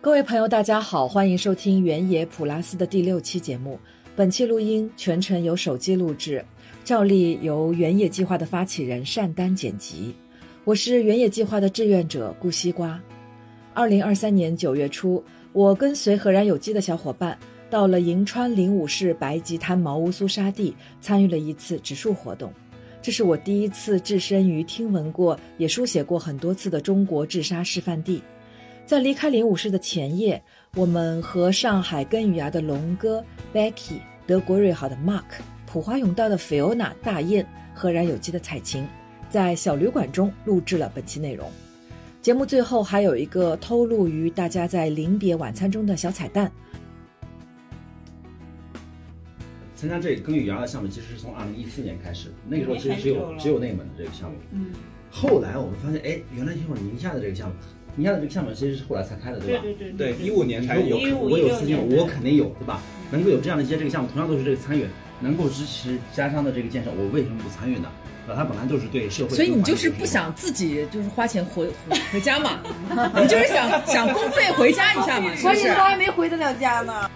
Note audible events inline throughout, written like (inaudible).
各位朋友，大家好，欢迎收听原野普拉斯的第六期节目。本期录音全程由手机录制，照例由原野计划的发起人单丹剪辑。我是原野计划的志愿者顾西瓜。二零二三年九月初，我跟随何然有机的小伙伴到了银川灵武市白吉滩毛乌苏沙地，参与了一次植树活动。这是我第一次置身于听闻过也书写过很多次的中国治沙示范地。在离开灵武市的前夜，我们和上海根语芽的龙哥 Becky、德国瑞好的 Mark、普华永道的 Fiona、大雁、赫然有机的彩琴，在小旅馆中录制了本期内容。节目最后还有一个偷录于大家在临别晚餐中的小彩蛋。参加这个根语芽的项目，其实是从二零一四年开始，那个时候其实只有只有内蒙的这个项目。嗯，后来我们发现，哎，原来有宁夏的这个项目。宁夏的这个项目其实是后来才开的，对吧？对对对对，一五年才有，我有资金，我肯定有，对吧？能够有这样的一些这个项目，同样都是这个参与，能够支持家乡的这个建设，我为什么不参与呢？啊，它本来就是对社会。所以你就是不想自己就是花钱回回家嘛？你就是想想公费回家一下嘛？关键他还没回得了家呢。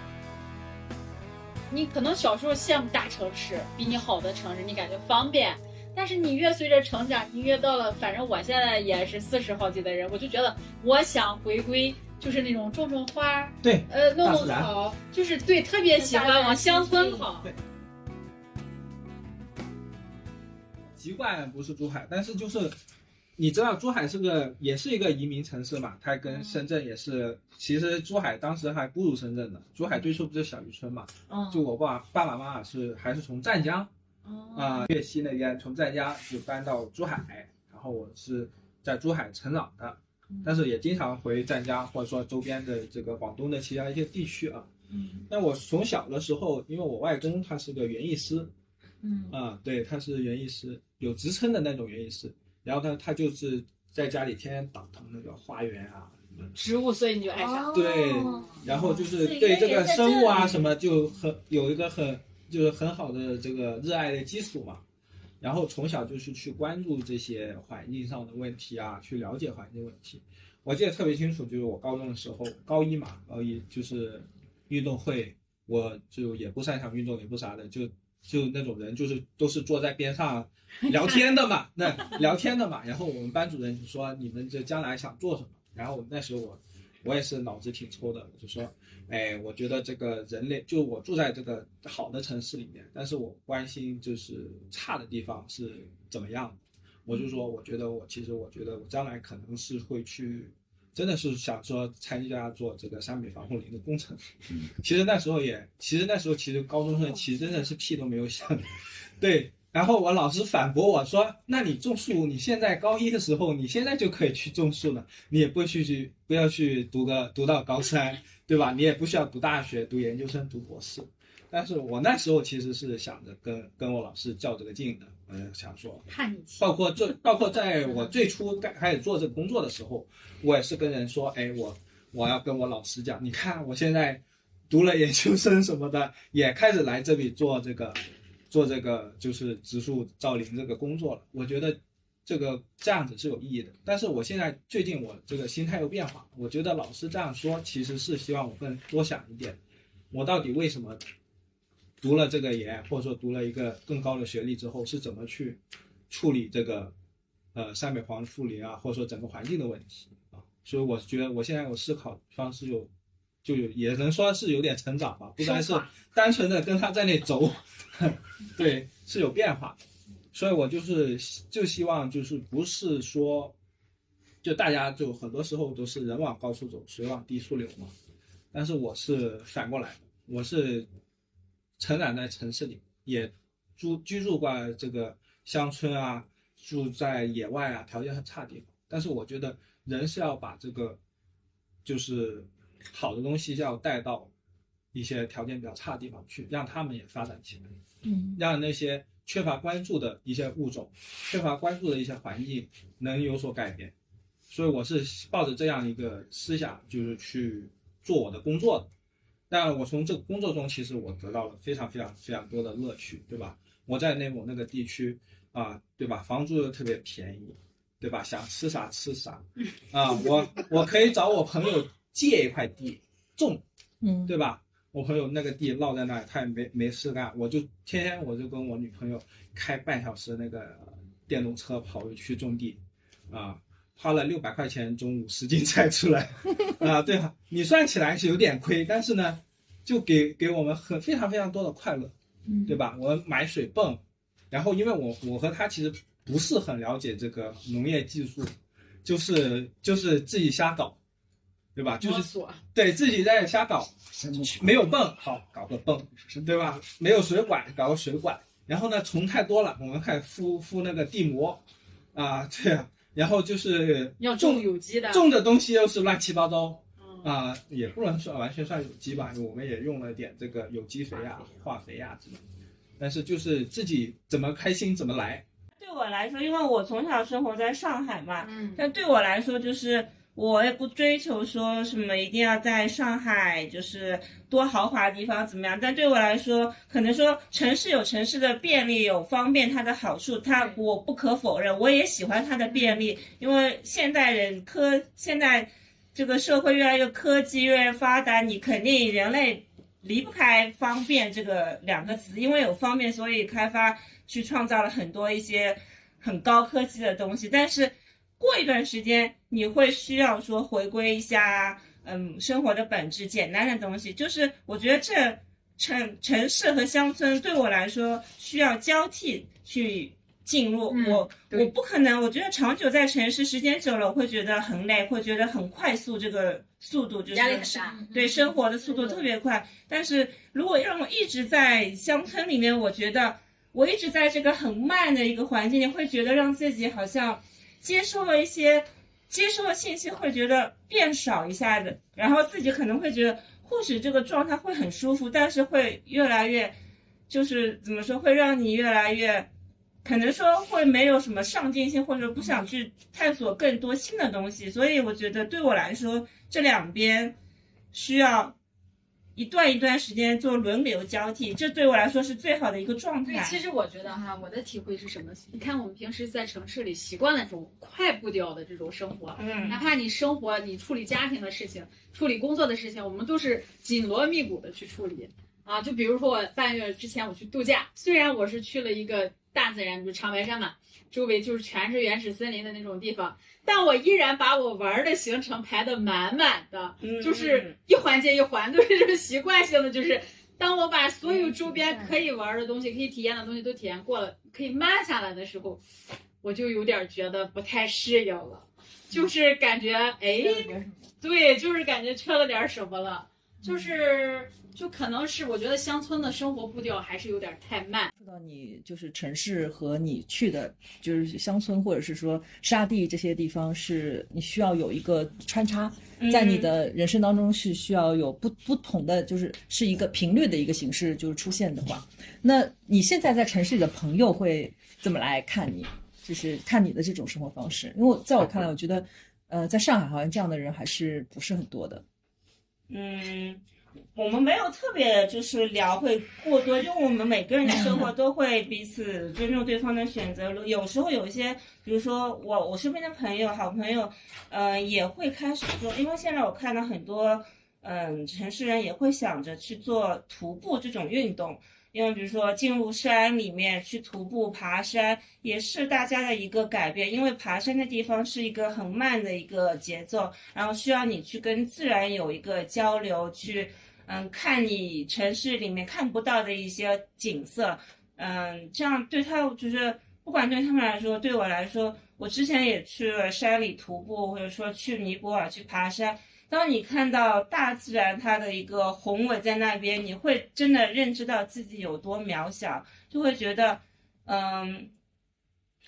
你可能小时候羡慕大城市，比你好的城市，你感觉方便。但是你越随着成长，你越到了，反正我现在也是四十好几的人，我就觉得我想回归，就是那种种种花，对，呃，弄弄草，就是对，特别喜欢往乡村跑。籍贯不是珠海，但是就是你知道，珠海是个也是一个移民城市嘛，它跟深圳也是，其实珠海当时还不如深圳呢，珠海最初不是小渔村嘛，嗯，就我爸爸爸妈妈是还是从湛江。啊，粤西那边从湛江就搬到珠海，然后我是在珠海成长的，但是也经常回湛江或者说周边的这个广东的其他一些地区啊。嗯，那我从小的时候，因为我外公他是个园艺师，嗯啊，对，他是园艺师，有职称的那种园艺师，然后他他就是在家里天天打腾那个花园啊，植物，所以你就爱上。对，然后就是对这个生物啊什么就很有一个很。就是很好的这个热爱的基础嘛，然后从小就是去关注这些环境上的问题啊，去了解环境问题。我记得特别清楚，就是我高中的时候，高一嘛，高一就是运动会，我就也不擅长运动，也不啥的，就就那种人，就是都是坐在边上聊 (laughs) 天的嘛，那聊天的嘛。然后我们班主任就说：“你们这将来想做什么？”然后那时候我我也是脑子挺抽的，我就说。哎，我觉得这个人类，就我住在这个好的城市里面，但是我关心就是差的地方是怎么样。我就说，我觉得我其实我觉得我将来可能是会去，真的是想说参加做这个山北防护林的工程。其实那时候也，其实那时候其实高中生其实真的是屁都没有想。(laughs) 对，然后我老师反驳我说：“那你种树，你现在高一的时候，你现在就可以去种树了，你也不去去不要去读个读到高三。”对吧？你也不需要读大学、读研究生、读博士，但是我那时候其实是想着跟跟我老师较这个劲的，嗯，想说叛逆。包括这，包括在我最初开开始做这个工作的时候，我也是跟人说，哎，我我要跟我老师讲，你看我现在读了研究生什么的，也开始来这里做这个做这个就是植树造林这个工作了。我觉得。这个这样子是有意义的，但是我现在最近我这个心态又变化，我觉得老师这样说其实是希望我更多想一点，我到底为什么读了这个研，或者说读了一个更高的学历之后是怎么去处理这个呃山北黄树林啊，或者说整个环境的问题啊？所以我觉得我现在我思考方式有就有也能说是有点成长吧，不单是单纯的跟他在那走，(laughs) 对，是有变化。所以我就是就希望就是不是说，就大家就很多时候都是人往高处走，水往低处流嘛。但是我是反过来的，我是成长在城市里，也住居住过这个乡村啊，住在野外啊，条件很差的地方。但是我觉得人是要把这个就是好的东西要带到一些条件比较差的地方去，让他们也发展起来，嗯，让那些。缺乏关注的一些物种，缺乏关注的一些环境能有所改变，所以我是抱着这样一个思想，就是去做我的工作的。但我从这个工作中，其实我得到了非常非常非常多的乐趣，对吧？我在内蒙那个地区啊，对吧？房租又特别便宜，对吧？想吃啥吃啥，啊，我 (laughs) 我可以找我朋友借一块地种，嗯，对吧？我朋友那个地落在那里，他也没没事干，我就天天我就跟我女朋友开半小时那个电动车跑回去种地，啊，花了六百块钱种五十斤菜出来，(laughs) 啊，对吧？你算起来是有点亏，但是呢，就给给我们很非常非常多的快乐，对吧？我们买水泵，然后因为我我和他其实不是很了解这个农业技术，就是就是自己瞎搞，对吧？就是对自己在瞎搞，没有泵，好搞个泵，对吧？没有水管，搞个水管。然后呢，虫太多了，我们开始敷敷那个地膜，啊，对啊。然后就是要种种有机的，种的东西又是乱七八糟嗯啊，也不能算完全算有机吧，我们也用了点这个有机肥啊、化肥啊之类的。但是就是自己怎么开心怎么来，对我来说，因为我从小生活在上海嘛，嗯，但对我来说，就是我也不追求说什么一定要在上海就是多豪华的地方怎么样。但对我来说，可能说城市有城市的便利有方便它的好处，它我不可否认，我也喜欢它的便利，因为现代人科现在这个社会越来越科技越来越发达，你肯定人类。离不开方便这个两个词，因为有方便，所以开发去创造了很多一些很高科技的东西。但是过一段时间，你会需要说回归一下，嗯，生活的本质，简单的东西。就是我觉得这城城市和乡村对我来说需要交替去进入。嗯我我不可能，我觉得长久在城市时间久了，我会觉得很累，会觉得很快速，这个速度就是压力很大，对生活的速度特别快。但是如果让我一直在乡村里面，我觉得我一直在这个很慢的一个环境里，会觉得让自己好像接收了一些接收的信息，会觉得变少一下子，然后自己可能会觉得或许这个状态会很舒服，但是会越来越就是怎么说，会让你越来越。可能说会没有什么上进心，或者不想去探索更多新的东西，所以我觉得对我来说，这两边需要一段一段时间做轮流交替，这对我来说是最好的一个状态对，态。其实我觉得哈，我的体会是什么？你看我们平时在城市里习惯了这种快步调的这种生活，嗯哪怕你生活，你处理家庭的事情、处理工作的事情，我们都是紧锣密鼓的去处理啊。就比如说我半月之前我去度假，虽然我是去了一个大自然，比如长白山嘛，周围就是全是原始森林的那种地方，但我依然把我玩儿的行程排得满满的，嗯就是一环接一环，都 (laughs) 是这种习惯性的，就是。当我把所有周边可以玩的东西、可以体验的东西都体验过了，可以慢下来的时候，我就有点觉得不太适应了，就是感觉哎，对，就是感觉缺了点什么了，就是就可能是我觉得乡村的生活步调还是有点太慢。说到你就是城市和你去的，就是乡村或者是说沙地这些地方，是你需要有一个穿插，在你的人生当中是需要有不不同的，就是是一个频率的一个形式，就是出现的话，那你现在在城市里的朋友会怎么来看你？就是看你的这种生活方式，因为在我看来，我觉得，呃，在上海好像这样的人还是不是很多的。嗯，我们没有特别就是聊会过多，因为我们每个人的生活都会彼此尊重对方的选择。有时候有一些，比如说我我身边的朋友、好朋友，呃，也会开始做，因为现在我看到很多，嗯、城市人也会想着去做徒步这种运动。因为比如说进入山里面去徒步爬山，也是大家的一个改变。因为爬山的地方是一个很慢的一个节奏，然后需要你去跟自然有一个交流，去嗯看你城市里面看不到的一些景色，嗯，这样对他就是不管对他们来说，对我来说，我之前也去了山里徒步，或者说去尼泊尔去爬山。当你看到大自然它的一个宏伟在那边，你会真的认知到自己有多渺小，就会觉得，嗯，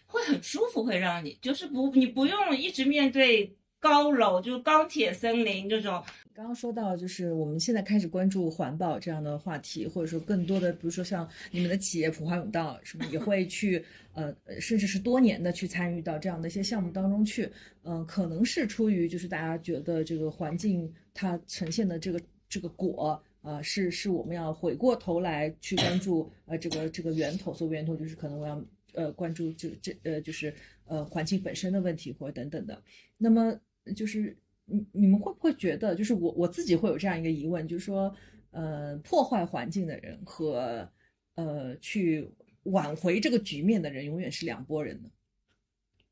会很舒服，会让你就是不你不用一直面对高楼，就是钢铁森林这种。刚刚说到，就是我们现在开始关注环保这样的话题，或者说更多的，比如说像你们的企业普华永道，是不是也会去呃，甚至是多年的去参与到这样的一些项目当中去？嗯、可能是出于就是大家觉得这个环境它呈现的这个这个果。呃，是是我们要回过头来去关注呃这个这个源头，所谓源头就是可能我要呃关注这这呃就是呃环境本身的问题或者等等的。那么就是你你们会不会觉得，就是我我自己会有这样一个疑问，就是说，呃，破坏环境的人和呃去挽回这个局面的人，永远是两拨人呢？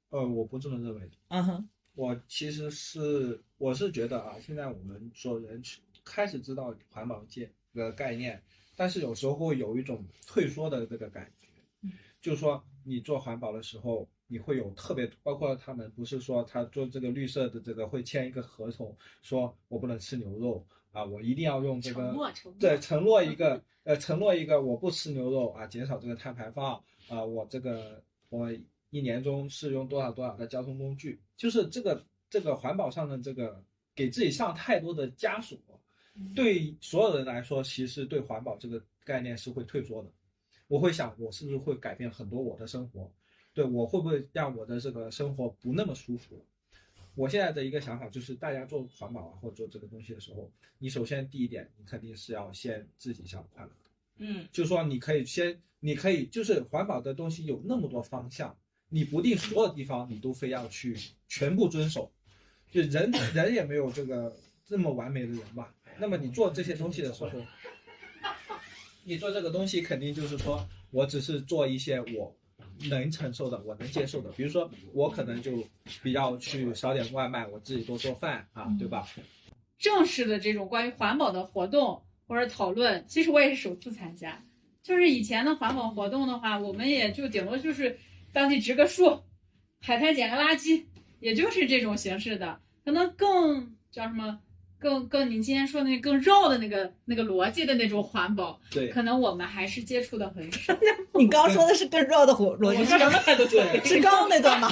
呃，我不这么认为的。嗯哼，我其实是我是觉得啊，现在我们所有人去开始知道环保界的概念，但是有时候会有一种退缩的这个感觉，就是说你做环保的时候，你会有特别，包括他们不是说他做这个绿色的这个会签一个合同，说我不能吃牛肉啊，我一定要用这个承诺承诺对承诺一个呃承诺一个我不吃牛肉啊，减少这个碳排放啊，我这个我一年中是用多少多少的交通工具，就是这个这个环保上的这个给自己上太多的枷锁，对所有人来说，其实对环保这个概念是会退缩的。我会想，我是不是会改变很多我的生活？对我会不会让我的这个生活不那么舒服？我现在的一个想法就是，大家做环保啊，或者做这个东西的时候，你首先第一点，你肯定是要先自己想快乐。嗯，就是说你可以先，你可以就是环保的东西有那么多方向，你不定所有地方你都非要去全部遵守，就人人也没有这个这么完美的人吧。那么你做这些东西的时候，你做这个东西肯定就是说我只是做一些我能承受的、我能接受的，比如说我可能就比较去少点外卖，我自己多做饭啊，对吧？正式的这种关于环保的活动或者讨论，其实我也是首次参加。就是以前的环保活动的话，我们也就顶多就是当地植个树，海滩捡个垃圾，也就是这种形式的。可能更叫什么，更更您今天说的那更绕的那个那个逻辑的那种环保，对，可能我们还是接触的很少。(laughs) 你刚刚说的是更绕的逻逻辑，是刚对是刚刚那段吗？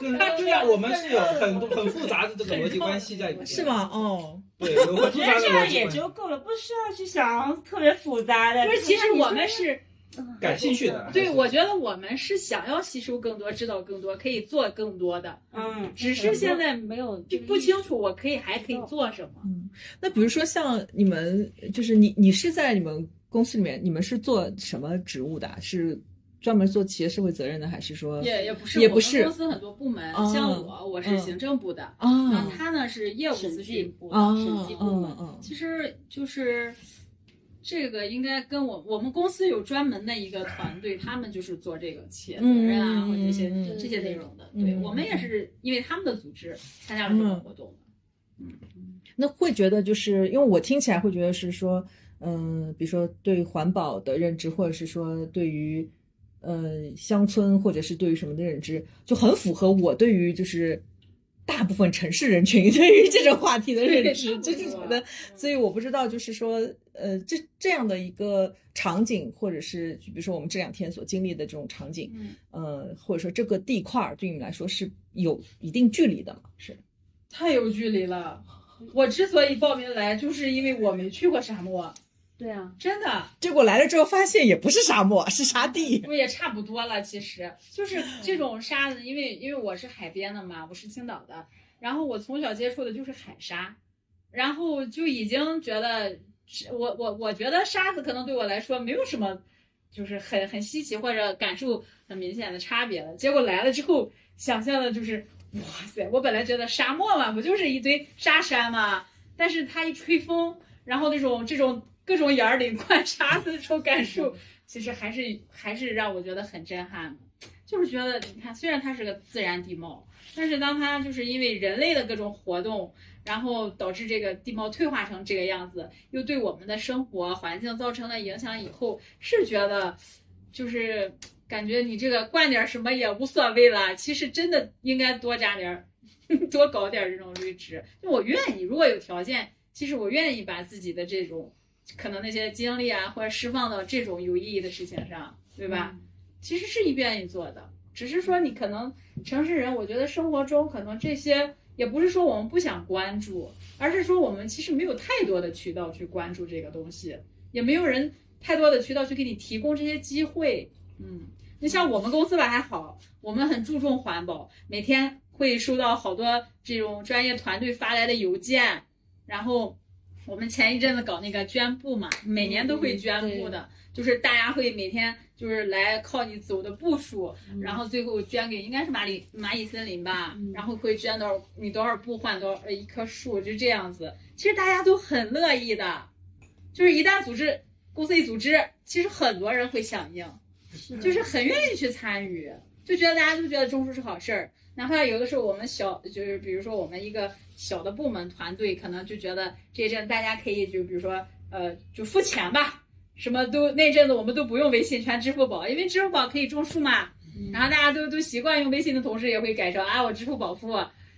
对 (laughs) 对呀，我们是有很多很复杂的这个逻辑关系在里面，是？吗？哦，对，有我很复杂的觉得这样也。就够了，不需要去想特别复杂的。不是，其实我们是感兴趣的，对，我觉得我们是想要吸收更多、知道更多、可以做更多的，嗯，只是现在没有就不清楚我可以还可以做什么。那比如说像你们，就是你你是在你们公司里面，你们是做什么职务的啊？是专门做企业社会责任的，还是说也也不是，也不是。公司很多部门，哦像我，我是嗯。行政部的，然后啊他呢是业务部的啊。审计部门。嗯嗯其实就是这个应该跟我我们公司有专门的一个团队，他们就是做这个企业责任啊、嗯或者这些、嗯嗯这些内容的。嗯嗯对我们也是因为他们的组织参加了这个活动的。那会觉得就是因为我听起来会觉得是说，嗯、比如说对环保的认知，或者是说对于呃乡村或者是对于什么的认知，就很符合我对于就是大部分城市人群 (laughs) 对于这种话题的认知，对就是觉得，所以我不知道就是说，呃，这这样的一个场景，或者是比如说我们这两天所经历的这种场景，嗯，呃，或者说这个地块儿对你们来说是有一定距离的嘛？是，太有距离了。我之所以报名来，就是因为我没去过沙漠，对啊，真的。结果来了之后发现也不是沙漠，(laughs) 是沙地。不也差不多了，其实就是 (laughs) 这种沙子，因为因为我是海边的嘛，我是青岛的，然后我从小接触的就是海沙，然后就已经觉得，我我我觉得沙子可能对我来说没有什么，就是很很稀奇或者感受很明显的差别了。结果来了之后，想象的就是，哇塞！我本来觉得沙漠嘛，不就是一堆沙山嘛，但是它一吹风，然后那种这种各种眼儿里灌沙子的这种感受。其实还是还是让我觉得很震撼，就是觉得你看，虽然它是个自然地貌，但是当它就是因为人类的各种活动，然后导致这个地貌退化成这个样子，又对我们的生活环境造成了影响以后，是觉得就是感觉你这个灌点什么也无所谓了，其实真的应该多加点，(laughs) 多搞点这种绿植。就我愿意，如果有条件，其实我愿意把自己的这种。可能那些精力啊，或者释放到这种有意义的事情上，对吧？其实是你愿意做的，只是说你可能城市人，我觉得生活中可能这些也不是说我们不想关注，而是说我们其实没有太多的渠道去关注这个东西，也没有人太多的渠道去给你提供这些机会。嗯，你像我们公司吧还好，我们很注重环保，每天会收到好多这种专业团队发来的邮件，然后。我们前一阵子搞那个捐布嘛，每年都会捐布的，就是大家会每天就是来靠你走的步数，然后最后捐给应该是蚂蚁蚂蚁森林吧，然后会捐多少你多少步换多少呃一棵树，就这样子。其实大家都很乐意的，就是一旦组织公司一组织，其实很多人会响应，就是很愿意去参与，就觉得大家都觉得种树是好事儿。哪怕有的时候我们小，就是比如说我们一个小的部门团队，可能就觉得这一阵大家可以就比如说呃就付钱吧，什么都那阵子我们都不用微信，全支付宝，因为支付宝可以种树嘛。然后大家都都习惯用微信的同时，也会改成啊我支付宝付，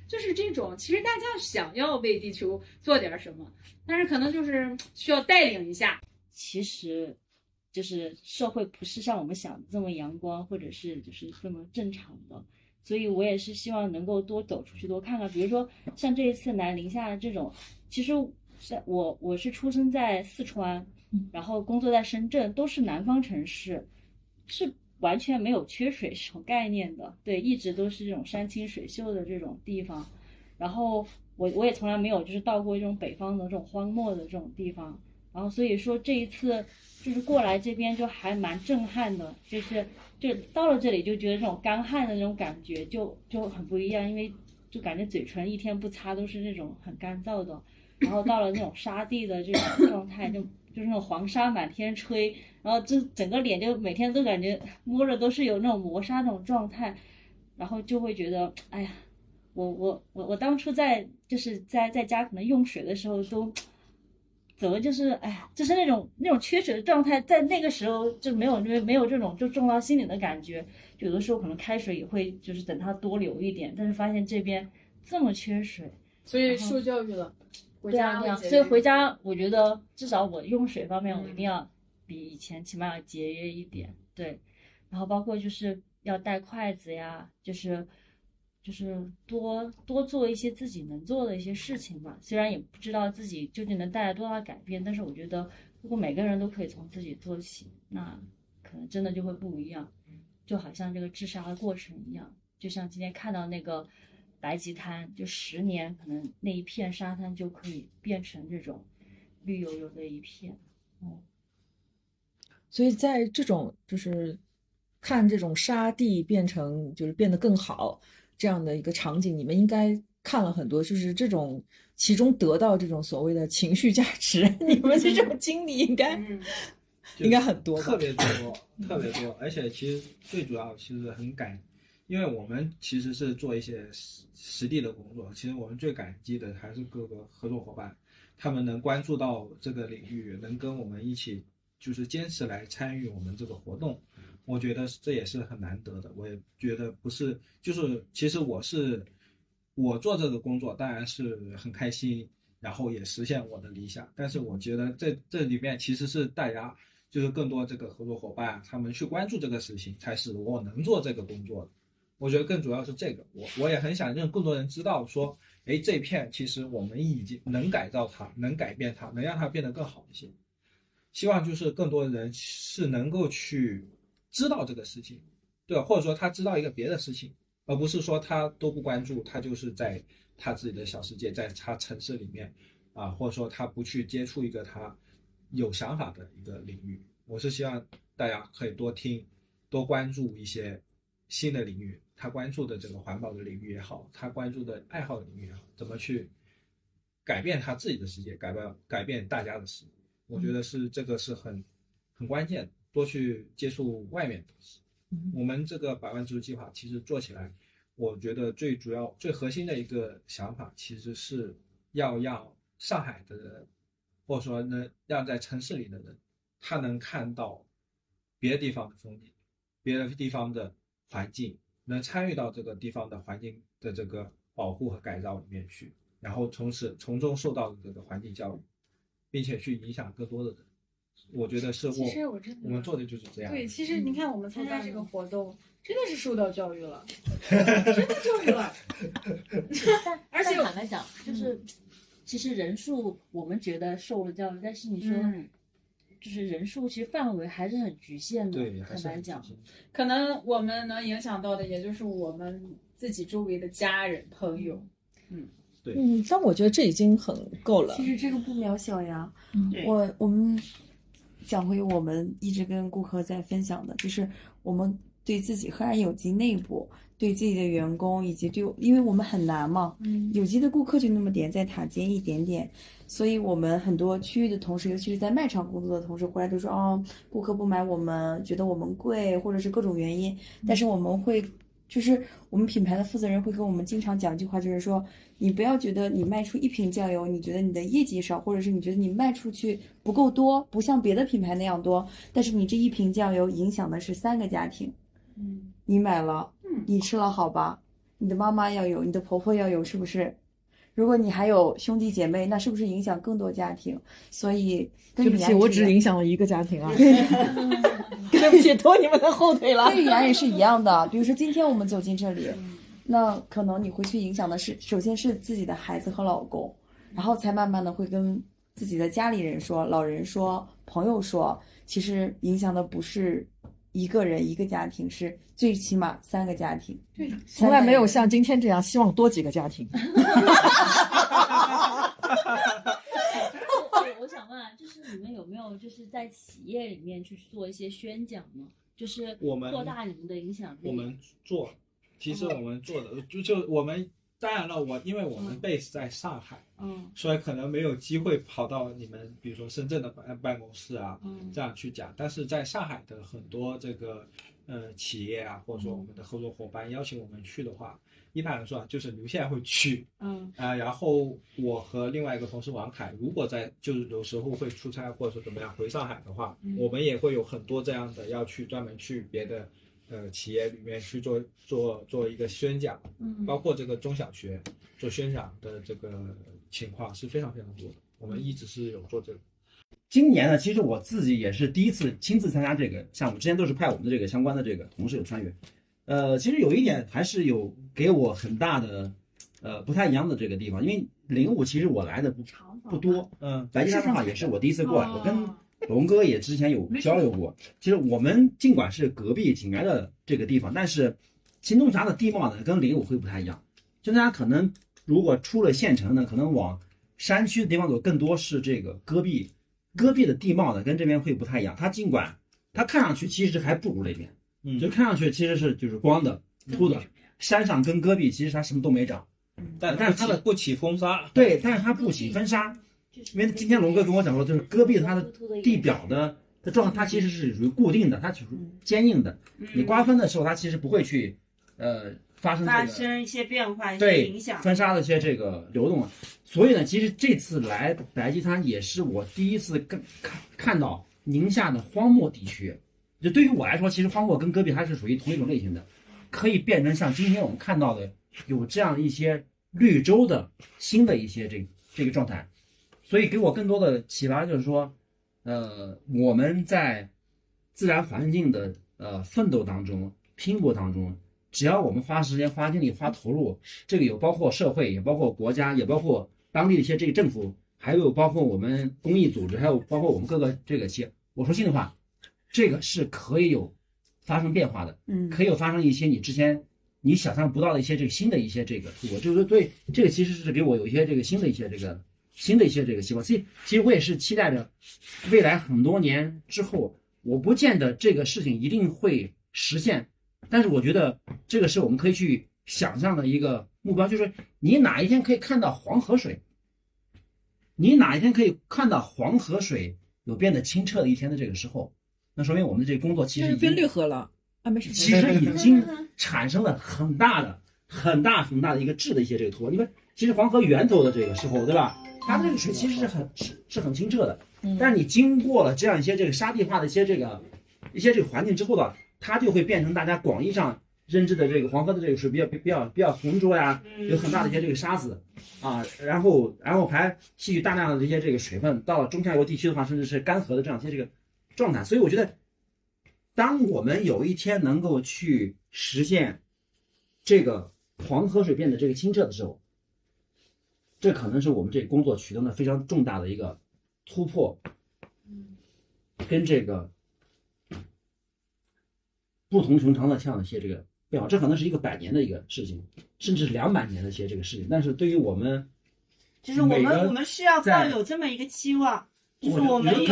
就是这种。其实大家想要为地球做点什么，但是可能就是需要带领一下。其实，就是社会不是像我们想的这么阳光，或者是就是这么正常的。所以我也是希望能够多走出去，多看看。比如说像这一次来宁夏的这种，其实在我我是出生在四川，然后工作在深圳，都是南方城市，是完全没有缺水这种概念的。对，一直都是这种山清水秀的这种地方。然后我我也从来没有就是到过这种北方的这种荒漠的这种地方。然后所以说这一次就是过来这边就还蛮震撼的，就是。就到了这里就觉得这种干旱的那种感觉就就很不一样，因为就感觉嘴唇一天不擦都是那种很干燥的，然后到了那种沙地的这种状态，就就是那种黄沙满天吹，然后就整个脸就每天都感觉摸着都是有那种磨砂那种状态，然后就会觉得哎呀，我我我我当初在就是在在家可能用水的时候都。怎么就是，哎呀，就是那种那种缺水的状态，在那个时候就没有，没没有这种就种到心里的感觉。有的时候可能开水也会，就是等它多流一点，但是发现这边这么缺水，所以受教育了。对啊，对啊，所以回家我觉得至少我用水方面我一定要比以前起码要节约一点。对，然后包括就是要带筷子呀，就是。就是多多做一些自己能做的一些事情吧，虽然也不知道自己究竟能带来多大改变，但是我觉得如果每个人都可以从自己做起，那可能真的就会不一样。就好像这个治沙的过程一样，就像今天看到那个白吉滩，就十年可能那一片沙滩就可以变成这种绿油油的一片。哦，所以在这种就是看这种沙地变成就是变得更好。这样的一个场景，你们应该看了很多，就是这种其中得到这种所谓的情绪价值，(laughs) 你们这种经历应该应该很多，特别多，(laughs) 特别多。而且其实最主要其实很感，因为我们其实是做一些实实地的工作，其实我们最感激的还是各个合作伙伴，他们能关注到这个领域，能跟我们一起就是坚持来参与我们这个活动。我觉得这也是很难得的，我也觉得不是，就是其实我是我做这个工作当然是很开心，然后也实现我的理想。但是我觉得这这里面其实是大家就是更多这个合作伙伴他们去关注这个事情，才是我能做这个工作的。我觉得更主要是这个，我我也很想让更多人知道说，哎，这片其实我们已经能改造它，能改变它，能让它变得更好一些。希望就是更多人是能够去。知道这个事情，对吧？或者说他知道一个别的事情，而不是说他都不关注，他就是在他自己的小世界，在他城市里面，啊，或者说他不去接触一个他有想法的一个领域。我是希望大家可以多听，多关注一些新的领域，他关注的这个环保的领域也好，他关注的爱好领域也好，怎么去改变他自己的世界，改变改变大家的世界，我觉得是这个是很很关键的。多去接触外面东西。我们这个百万植树计划其实做起来，我觉得最主要、最核心的一个想法，其实是要让上海的人，或者说能让在城市里的人，他能看到别的地方的风景，别的地方的环境，能参与到这个地方的环境的这个保护和改造里面去，然后从此从中受到这个环境教育，并且去影响更多的人。我觉得是我，其实我真的，我们做的就是这样。对，其实你看我们参加这个活动，真的是受到教育了，(laughs) 真的教育了。(laughs) (laughs) 而且坦白讲，就是其实人数我们觉得受了教育，但是你说，就是人数其实范围还是很局限的。对，坦白讲，可能我们能影响到的，也就是我们自己周围的家人朋友。嗯，对，嗯，但我觉得这已经很够了。其实这个不渺小呀。嗯我我们讲回我们一直跟顾客在分享的，就是我们对自己赫然有机内部、对自己的员工以及对，因为我们很难嘛，嗯有机的顾客就那么点，在塔尖一点点，所以我们很多区域的同事，尤其是在卖场工作的同事，回来都说，哦，顾客不买我们，觉得我们贵，或者是各种原因，但是我们会。就是我们品牌的负责人会跟我们经常讲一句话，就是说，你不要觉得你卖出一瓶酱油，你觉得你的业绩少，或者是你觉得你卖出去不够多，不像别的品牌那样多，但是你这一瓶酱油影响的是三个家庭。嗯你买了，你吃了好吧？你的妈妈要有，你的婆婆要有，是不是？如果你还有兄弟姐妹，那是不是影响更多家庭？所以对不起，我只影响了一个家庭啊。(laughs) 对不起，(laughs) 拖你们的后腿了。跟语言也是一样的。比如说今天我们走进这里，那可能你回去影响的是，首先是自己的孩子和老公，然后才慢慢的会跟自己的家里人说、老人说、朋友说，其实影响的不是一个人、一个家庭，是最起码三个家庭。对，从来没有像今天这样希望多几个家庭。(laughs) 我我想问啊，就是你们有没有就是在企业里面去做一些宣讲呢？就是我们扩大你们的影响力。我们做，其实我们做的就就我们当然了，我因为我们 base 在上海，嗯。所以可能没有机会跑到你们比如说深圳的办办公室啊，嗯。这样去讲。但是在上海的很多这个呃企业啊，或者说我们的合作伙伴邀请我们去的话，一般来说啊，就是刘宪会去嗯。啊、然后我和另外一个同事王凯，如果在就是有时候会出差或者说怎么样回上海的话，嗯。我们也会有很多这样的要去专门去别的呃企业里面去做做做一个宣讲，嗯包括这个中小学做宣讲的这个情况是非常非常多的。我们一直是有做这个。今年呢，其实我自己也是第一次亲自参加这个项目，之前都是派我们的这个相关的这个同事有参与。呃，其实有一点还是有给我很大的呃不太一样的这个地方，因为零五其实我来的不不多，嗯，白金山的话也是我第一次过来，我跟哦龙哥也之前有交流过。其实我们尽管是隔壁紧挨的这个地方，但是新东峡的地貌呢跟零五会不太一样。就大家可能如果出了县城呢，可能往山区的地方走，更多是这个戈壁。戈壁的地貌呢跟这边会不太一样，它尽管它看上去其实还不如那边，嗯就看上去其实是就是光的秃的，山上跟戈壁其实它什么都没长。但但是它的它的不起风沙，对，但是它不起风沙，因为今天龙哥跟我讲说，就是戈壁它的地表的的状态，它其实是属于固定的，它属于坚硬的。你刮风的时候，它其实不会去呃发生发这个生一些变化、一些对影响。风沙的一些这个流动。所以呢，其实这次来白鸡滩也是我第一次跟看看到宁夏的荒漠地区。就对于我来说，其实荒漠跟戈壁它是属于同一种类型的，可以变成像今天我们看到的有这样一些绿洲的新的一些这个这个状态。所以给我更多的启发就是说，呃，我们在自然环境的呃奋斗当中、拼搏当中，只要我们花时间、花精力、花投入，这个有包括社会，也包括国家，也包括当地的一些这个政府，还有包括我们公益组织，还有包括我们各个这个企业。我说心里话，这个是可以有发生变化的，嗯可以有发生一些你之前你想象不到的一些这个新的一些这个突破，就是说对这个其实是给我有一些这个新的一些这个新的一些这个希望。所以其实我也是期待着未来很多年之后，我不见得这个事情一定会实现，但是我觉得这个是我们可以去想象的一个目标，就是你哪一天可以看到黄河水，你哪一天可以看到黄河水有变得清澈的一天的这个时候，那说明我们的这个工作其实变绿河了啊，没事。其实已经产生了很大的、很大很大的一个质的一些这个突破。因为其实黄河源头的这个时候，对吧？它的这个水其实是很是是很清澈的，但是你经过了这样一些这个沙地化的一些这个一些这个环境之后呢，它就会变成大家广义上认知的这个黄河的这个水比较比较比较浑浊呀，有很大的一些这个沙子。啊，然后然后还吸取大量的这些这个水分，到了中下游地区的话，甚至是干涸的这样一些这个状态。所以我觉得，当我们有一天能够去实现这个黄河水变得这个清澈的时候，这可能是我们这个工作取得的非常重大的一个突破，跟这个不同寻常的这样一些这个变化，这可能是一个百年的一个事情，甚至是两百年的一些这个事情。但是对于我们就是我们我们需要抱有这么一个期望，就是我我们有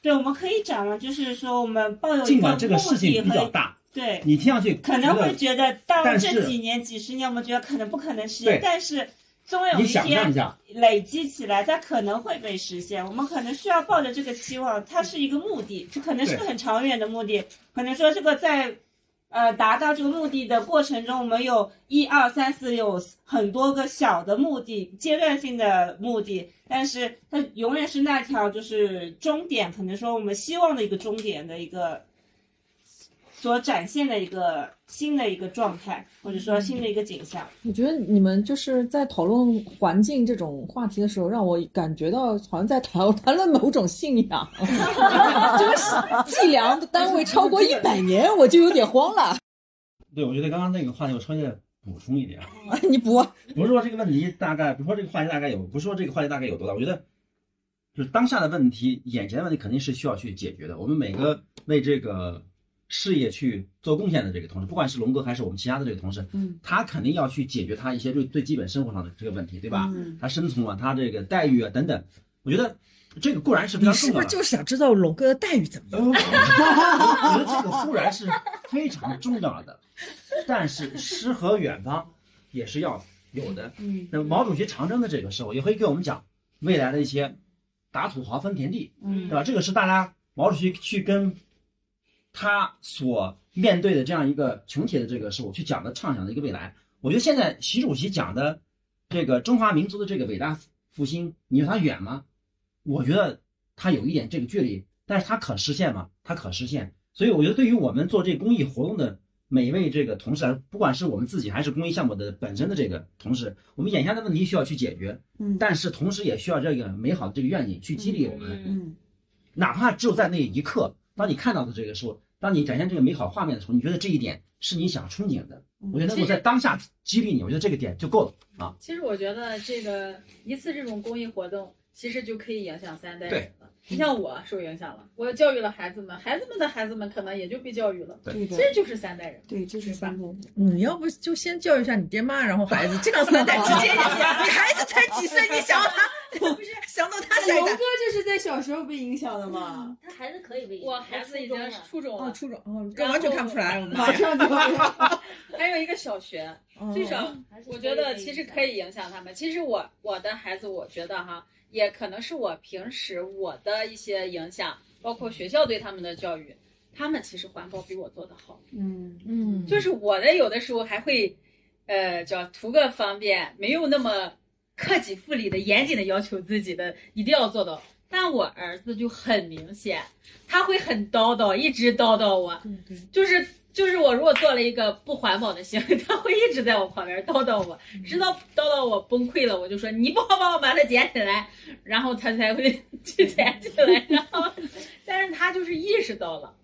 对，我们可以展望，就是说我们抱有一尽管这个目事情的和比较大，对，你听上去可能会觉觉得到这几年、几十年，我们觉得可能不可能实现，但是终有一天，累积起来，它可能会被实现。我们可能需要抱着这个期望，它是一个目的，这可能是个很长远的目的。可能说这个在呃达到这个目的的过程中，我们有一二三四有很多个小的目的，阶段性的目的，但是它永远是那条就是终点，可能说我们希望的一个终点的一个所展现的一个新的一个状态，或者说新的一个景象。我觉得你们就是在讨论环境这种话题的时候，让我感觉到好像在谈谈论某种信仰。(laughs) 这个计量的单位超过一百年，我就有点慌了。(laughs) 对，我觉得刚刚那个话题我稍微的补充一点，啊 (laughs) 你补，不是说这个问题大概，不是说这个话题大概有，不是说这个话题大概有多大，我觉得就是当下的问题，眼前的问题肯定是需要去解决的。我们每个为这个事业去做贡献的这个同事，不管是龙哥还是我们其他的这个同事，嗯，他肯定要去解决他一些最最基本生活上的这个问题，对吧？嗯他生存啊，他这个待遇啊等等，我觉得这个固然是非常重要的。是不是就是想知道龙哥的待遇怎么样？呃，(laughs) 我觉得这个固然是非常重要的，但是诗和远方也是要有的。嗯那毛主席长征的这个时候，也会给我们讲未来的一些打土豪分田地，嗯对吧？这个是大家毛主席去跟他所面对的这样一个群体的这个是我去讲的畅想的一个未来。我觉得现在习主席讲的这个中华民族的这个伟大复兴，你说它远吗？我觉得它有一点这个距离，但是它可实现吗？它可实现。所以我觉得对于我们做这公益活动的每一位这个同事不管是我们自己还是公益项目的本身的这个同事，我们眼下的问题需要去解决，嗯但是同时也需要这个美好的这个愿景去激励我们。嗯嗯哪怕只有在那一刻，当你看到的这个时候，当你展现这个美好画面的时候，你觉得这一点是你想憧憬的，我觉得能够在当下激励你，我觉得这个点就够了啊。其实我觉得这个一次这种公益活动，其实就可以影响三代人了。你像我受影响了，我教育了孩子们，孩子们的孩子们可能也就被教育了，对的其实就是三代人。对，就是三代人。你要不就先教育一下你爹妈，然后孩子，(laughs) 这样三代直接一点。(laughs) 你孩子才几岁，你想到他，不是想到他下一代龙哥。就是在小时候被影响的嘛，他孩子可以被影响我孩子已经是初中哦，了，初中哦，这完全看不出来。我们马上就要。(laughs) 还有一个小学，哦最少我觉得其实可以影响他们。其实我我的孩子，我觉得哈，也可能是我平时我的一些影响，包括学校对他们的教育，他们其实环保比我做的好。嗯嗯，就是我的有的时候还会，呃，叫图个方便，没有那么克己复礼的严谨的要求自己的一定要做到。但我儿子就很明显，他会很叨叨，一直叨叨我，就是就是我如果做了一个不环保的行为，他会一直在我旁边叨叨我，直到叨叨我崩溃了，我就说你不好帮我把它捡起来，然后他才会 (laughs) 去捡起来，然后，(laughs) 但是他就是意识到了。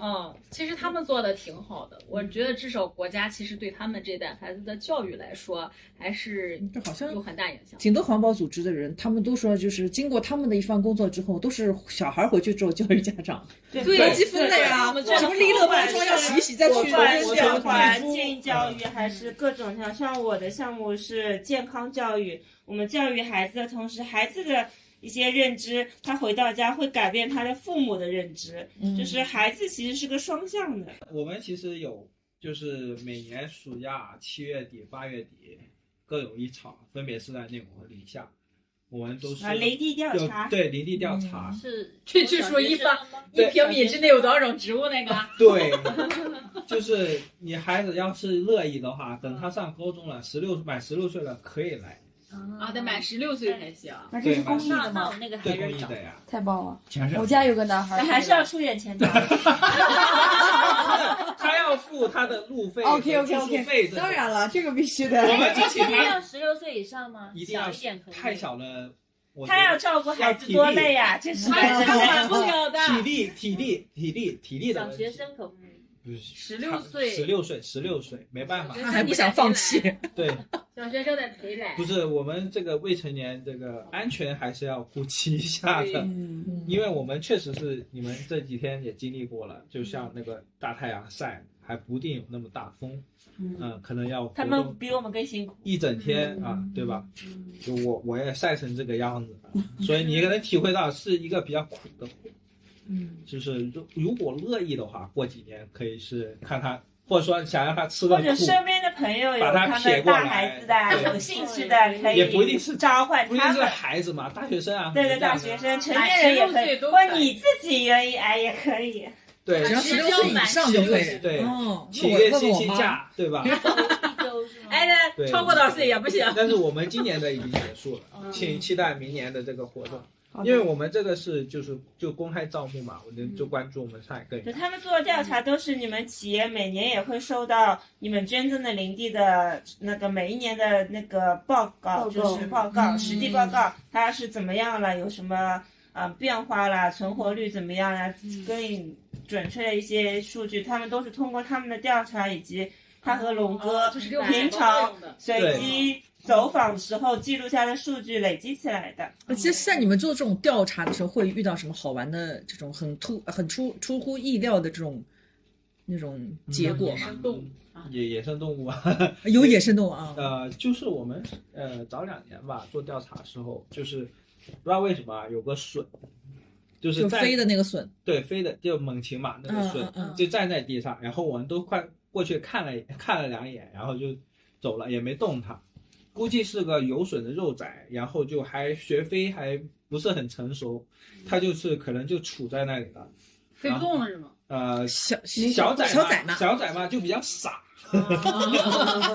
嗯，其实他们做的挺好的，我觉得至少国家其实对他们这代孩子的教育来说，还是这好像有很大影响。挺多环保组织的人，他们都说，就是经过他们的一番工作之后，都是小孩回去之后教育家长，(laughs) 对对积分的呀，对对什么利乐包装要洗一洗再去不管是扔掉。环境教育还是各种像像我的项目是健康教育，我们教育孩子的同时，孩子的一些认知，他回到家会改变他的父母的认知，就是孩子其实是个双向的。我们其实有，就是每年暑假七月底、八月底各有一场，分别是在内蒙和宁夏，我们都是啊，林地调查，对林地调查，是去去说一方一平米之内有多少种植物那个。(laughs) 对，(laughs) 就是你孩子要是乐意的话，等他上高中了，十六满十六岁了可以来，啊，得满十六岁才行。那这是公益那的吗？那我那个还对公益的呀。太棒了！全是我家有个男孩，但还是要出点钱的。(laughs) 他要付他的路费 OK，OK，OK，和住宿费这种当然了，这个必须的。我们之一前定要十六岁以上吗？一定要小一点可以。太小了，我他要照顾孩子多累呀、这是他他管不了的。体力体力体力体力的小问题学生可不可以？不是十六岁十六岁十六岁没办法，他还不想放弃。(laughs) (laughs) 对，小学生得陪来不。是我们这个未成年这个安全还是要顾及一下的。嗯，因为我们确实是你们这几天也经历过了，就像那个大太阳晒，还不定有那么大风，嗯，可能要他们比我们更辛苦。一整天啊，对吧？就我我也晒成这个样子，所以你可能体会到是一个比较苦的活。嗯，就是如如果乐意的话，过几年可以是看他，或者说想让他吃的或者，身边的朋友有把他他们大孩子的、有兴趣的，可以也不一定是召唤不一定是。孩子嘛，大学生啊，对对，大学生、成年人也可以，或你自己愿意哎也可以。对只要十六岁以上就可以。对哦，企业信息我问我妈，假，对吧？一周是？哎，对那超过多少岁也不行。但是我们今年的已经结束了，嗯请期待明年的这个活动，因为我们这个是就是就公开招募嘛，我就就关注我们上一个就他们做的调查都是你们企业每年也会收到你们捐赠的林地的那个每一年的那个报告，报告就是报告、实地报告，它是怎么样了，有什么呃变化啦，存活率怎么样啦，更准确的一些数据，他们都是通过他们的调查以及他和龙哥平常随机走访时候记录下的数据累积起来的。那其实，在你们做这种调查的时候，会遇到什么好玩的这种很突、很出出乎意料的这种那种结果吗？生动物野野生动物啊，有野生动物啊？呃，就是我们呃早两年吧做调查的时候，就是不知道为什么啊有个隼，就是在就飞的那个隼，对飞的就猛禽嘛，那个嗯隼、就站在地上，然后我们都快过去看了看了两眼，然后就走了，也没动它。估计是个有损的肉崽，然后就还学飞还不是很成熟，它就是可能就杵在那里了。飞不动了是吗？呃，小小崽小崽嘛，小崽嘛就比较傻。(laughs)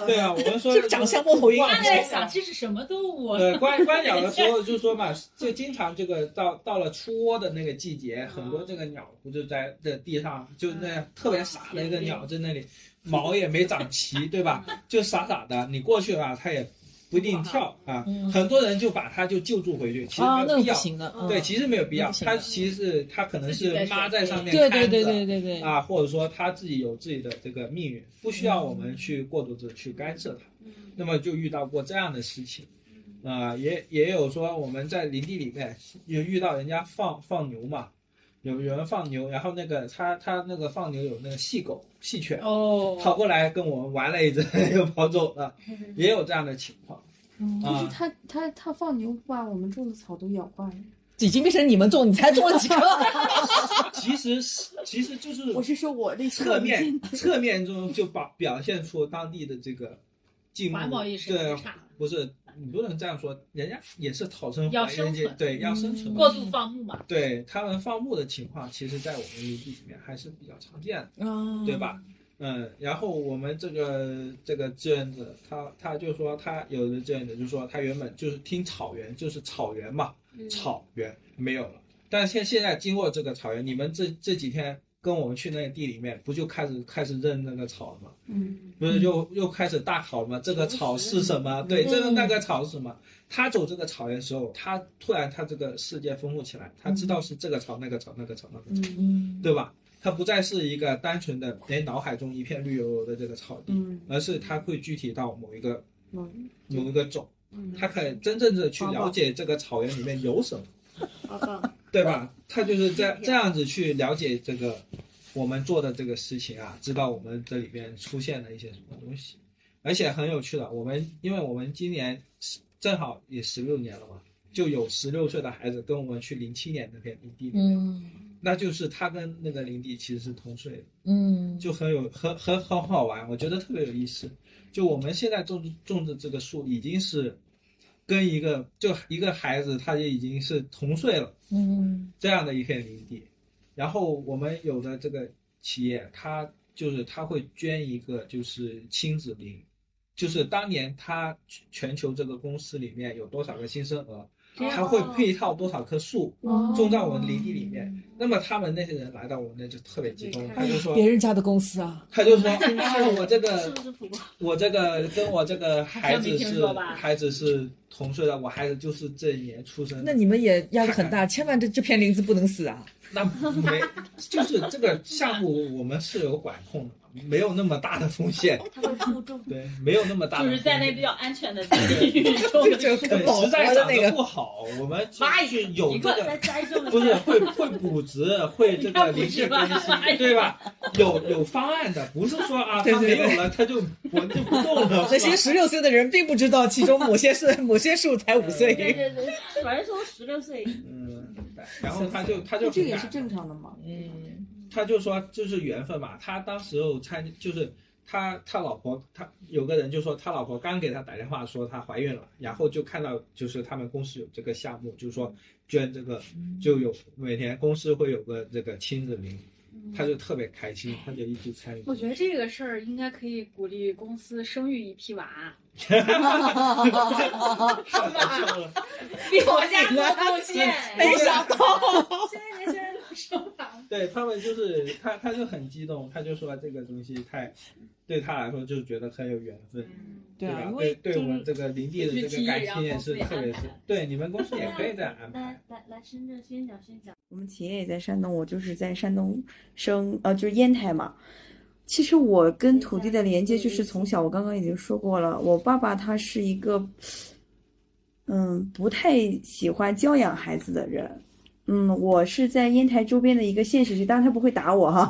对啊，我们说这不长相猫头鹰观他在想这是什么动物？对，观观鸟的时候就说嘛，就经常这个到到了出窝的那个季节，很多这个鸟不就在这地上，就那样特别傻的一个鸟在那里，毛也没长齐，对吧？就傻傻的，你过去吧它也不一定跳啊。很多人就把他就救助回去，其实没有必要。对，其实没有必要那不。行它的其实是他可能是妈在上面对看着对对对对对，啊，或者说他自己有自己的这个命运，不需要我们去过度的去干涉他。那么就遇到过这样的事情，啊、也也有说我们在林地里面有遇到人家放放牛嘛，有有人放牛，然后那个他他那个放牛有那个细狗细犬哦，跑过来跟我们玩了一阵 (laughs) 又跑走了，也有这样的情况就是啊。他他他放牛把我们种的草都咬坏了。已经变成你们种，你才种了几棵？(laughs) 其实是其实就是我是说我的侧面侧面中就表表现出当地的这个进步环保意识对，不是你不能这样说，人家也是讨生要活，人家生存对要生存嘛。过度放牧嘛，对他们放牧的情况，其实在我们营地里面还是比较常见的，啊对吧？嗯，然后我们这个这个志愿者，他他就说他有的志愿者就说他原本就是听草原，就是草原嘛，草原没有了，但是现现在经过这个草原，你们这这几天跟我们去那个地里面，不就开始开始认那个草了吗？嗯，不是又又开始大考了吗？这个草是什么？对，这个那个草是什么？他走这个草原的时候，他突然他这个世界丰富起来，他知道是这个草那个草那个草那个草，嗯对吧？他不再是一个单纯的连脑海中一片绿油油的这个草地，嗯而是他会具体到某一个嗯某一个种，他可以真正的去了解这个草原里面有什么，好棒！对吧？他就是这这样子去了解这个我们做的这个事情啊，知道我们这里边出现了一些什么东西，而且很有趣的，我们因为我们今年正好也十六年了嘛，就有十六岁的孩子跟我们去零七年那片林地里面，嗯那就是他跟那个林地其实是同岁的。嗯，就很有很很很好玩，我觉得特别有意思。就我们现在种种的这个树，已经是跟一个就一个孩子，他就已经是同岁了嗯这样的一片林地。然后我们有的这个企业，他就是他会捐一个就是亲子林，就是当年他全球这个公司里面有多少个新生儿，它会配套多少棵树哦种在我们林地里面。那么他们那些人来到我们那就特别激动，他就说别人家的公司啊，他就说 (laughs) 啊，我这个是不是？我这个跟我这个孩子是孩子是同岁的，我孩子就是这一年出生。那你们也压力很大，千万这这片林子不能死啊！那没就是这个项目我们是有管控的嘛，没有那么大的风险，(laughs) 它会负重。对，没有那么大的。就是在那比较安全的地域中的 (laughs) 就对，保实在长得不好，我们挖就有这个再栽种不是会会补植，(laughs) 会这个临时更新，对吧？有有方案的，不是说啊，它对对没有了，它就我就不动了。那些十六岁的人并不知道，其中某些是某些树才五对岁。对对，反正说十六岁，嗯，然后他就他就这个也是正常的嘛。嗯，他就说就是缘分嘛，他当时候参就是他他老婆他有个人就说他老婆刚给他打电话说她怀孕了，然后就看到就是他们公司有这个项目，就是说捐这个就有每年公司会有个这个亲子名，他就特别开心，他就一直参与。我觉得这个事儿应该可以鼓励公司生育一批娃，(laughs) (laughs) 比我家 (laughs) 多贡献。没想到，现在年轻人都生娃，对他们就是他，他就很激动，他就说这个东西太对他来说就是觉得很有缘分，对啊，吧？因对对我们这个林地的这个感情也是特别是，对你们公司也可以这样安排来。来来，深圳宣讲宣讲。我们企业也在山东，我就是在山东生，呃，就是烟台嘛。其实我跟土地的连接就是从小，我刚刚已经说过了，我爸爸他是一个，嗯，不太喜欢教养孩子的人。嗯，我是在烟台周边的一个县市区，当然他不会打我哈。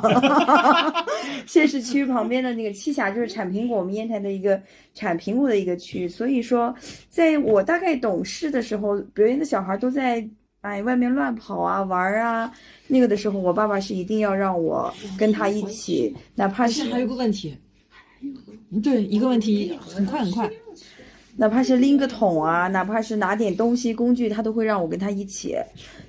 (laughs) 县市区旁边的那个栖霞就是产苹果，我们烟台的一个产苹果的一个区，所以说，在我大概懂事的时候，别人的小孩都在哎外面乱跑啊玩儿啊，那个的时候，我爸爸是一定要让我跟他一起，哪怕是还有个问题，对，一个问题，很快很快，哪怕是拎个桶啊，哪怕是拿点东西工具，他都会让我跟他一起。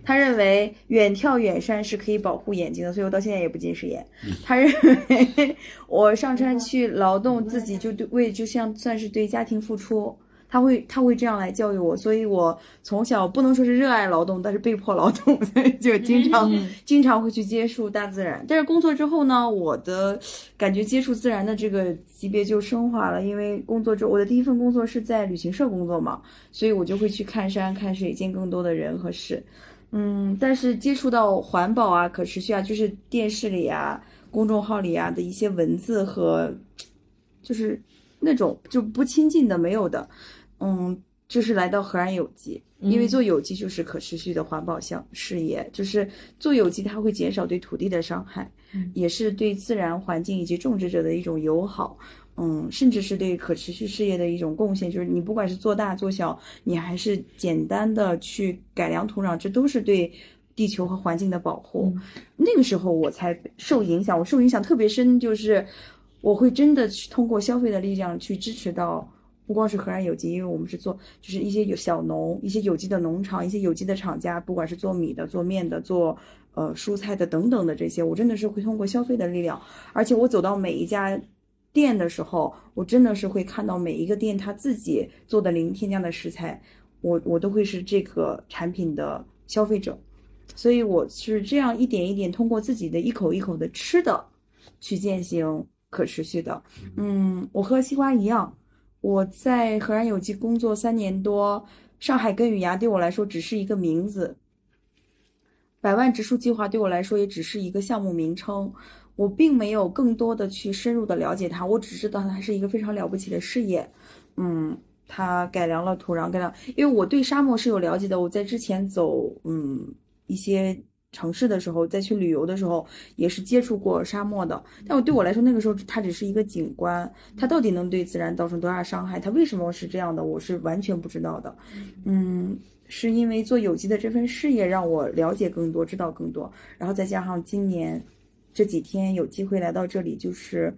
他认为远眺远山是可以保护眼睛的，所以我到现在也不近视眼。他认为我上山去劳动，自己就对为就像算是对家庭付出。他会他会这样来教育我，所以我从小不能说是热爱劳动，但是被迫劳动，(laughs) 所以就经常、经常会去接触大自然。但是工作之后呢，我的感觉接触自然的这个级别就升华了，因为工作之后，我的第一份工作是在旅行社工作嘛，所以我就会去看山看水，见更多的人和事。嗯，但是接触到环保啊、可持续啊，就是电视里啊、公众号里啊的一些文字和，就是那种就不亲近的、没有的，嗯，就是来到荷兰有机，因为做有机就是可持续的环保项事业，就是做有机它会减少对土地的伤害，也是对自然环境以及种植者的一种友好。嗯，甚至是对可持续事业的一种贡献，就是你不管是做大做小，你还是简单的去改良土壤，这都是对地球和环境的保护。那个时候我才受影响，我受影响特别深，就是我会真的去通过消费的力量去支持到，不光是河岸有机，因为我们是做就是一些有小农、一些有机的农场、一些有机的厂家，不管是做米的、做面的、做呃蔬菜的等等的这些，我真的是会通过消费的力量，而且我走到每一家。店的时候，我真的是会看到每一个店他自己做的零添加的食材，我我都会是这个产品的消费者，所以我是这样一点一点通过自己的一口一口的吃的，去践行可持续的。嗯，我和西瓜一样，我在河岸有机工作三年多，上海根与芽对我来说只是一个名字，百万植树计划对我来说也只是一个项目名称。我并没有更多的去深入的了解它，我只知道它是一个非常了不起的事业。嗯，它改良了土壤，改良，因为我对沙漠是有了解的。我在之前走嗯一些城市的时候，再去旅游的时候，也是接触过沙漠的。但我对我来说，那个时候它只是一个景观，它到底能对自然造成多大伤害？它为什么是这样的？我是完全不知道的。嗯。是因为做有机的这份事业让我了解更多，知道更多，然后再加上今年。这几天有机会来到这里，就是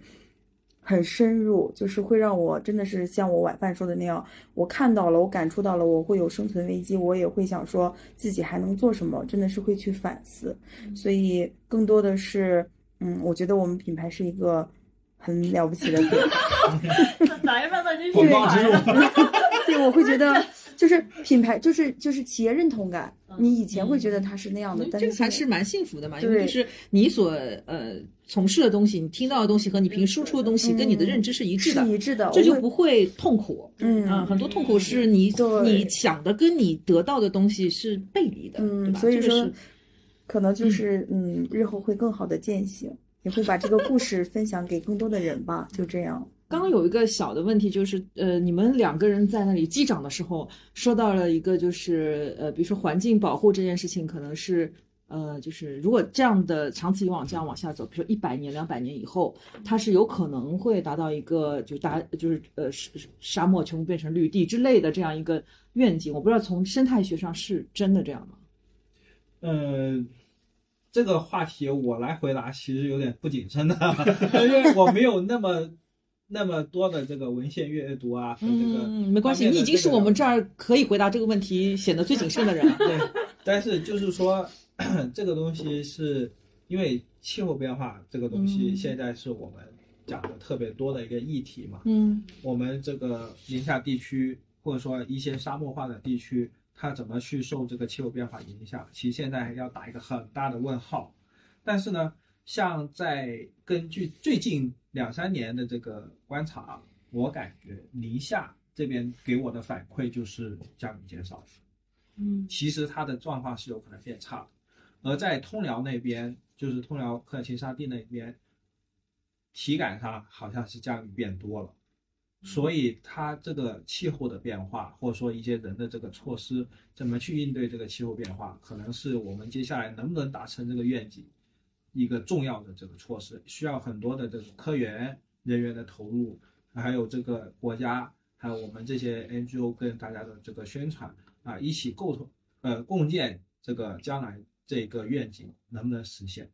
很深入，就是会让我真的是像我晚饭说的那样，我看到了，我感触到了，我会有生存危机，我也会想说自己还能做什么，真的是会去反思。所以更多的是，嗯，我觉得我们品牌是一个很了不起的品牌。(laughs) 来吧，那就广告植入。对，我会觉得就是品牌，就是就是企业认同感。你以前会觉得它是那样的，但这是个还是蛮幸福的嘛，因为就是你所呃从事的东西，你听到的东西和你平时输出的东西跟你的认知是一致的，是一致的，这就不会痛苦。嗯啊，很多痛苦是你你想的跟你得到的东西是背离的，对嗯，吧？所以说可能就是嗯，日后会更好的践行。也会把这个故事分享给更多的人吧。就这样，刚刚有一个小的问题，就是呃，你们两个人在那里击掌的时候，说到了一个就是呃，比如说环境保护这件事情，可能是呃，就是如果这样的长此以往这样往下走，比如说一百年、两百年以后，它是有可能会达到一个就大就是呃沙沙漠全部变成绿地之类的这样一个愿景。我不知道从生态学上是真的这样吗？呃，这个话题我来回答其实有点不谨慎的，因为我没有那么那么多的这个文献阅读啊和这个。嗯，没关系，你已经是我们这儿可以回答这个问题显得最谨慎的人了。对，但是就是说，(clears throat) 这个东西是因为气候变化这个东西嗯现在是我们讲的特别多的一个议题嘛。嗯我们这个宁夏地区或者说一些沙漠化的地区，它怎么去受这个气候变化影响？其实现在要打一个很大的问号。但是呢，像在根据最近两三年的这个观察，我感觉宁夏这边给我的反馈就是降雨减少。嗯其实它的状况是有可能变差的。而在通辽那边，就是通辽科尔沁沙地那边，体感上好像是降雨变多了，所以它这个气候的变化，或者说一些人的这个措施，怎么去应对这个气候变化，可能是我们接下来能不能达成这个愿景一个重要的这个措施，需要很多的这种科研人员的投入，还有这个国家，还有我们这些 NGO 跟大家的这个宣传啊，一起构同呃共建这个将来这个愿景能不能实现？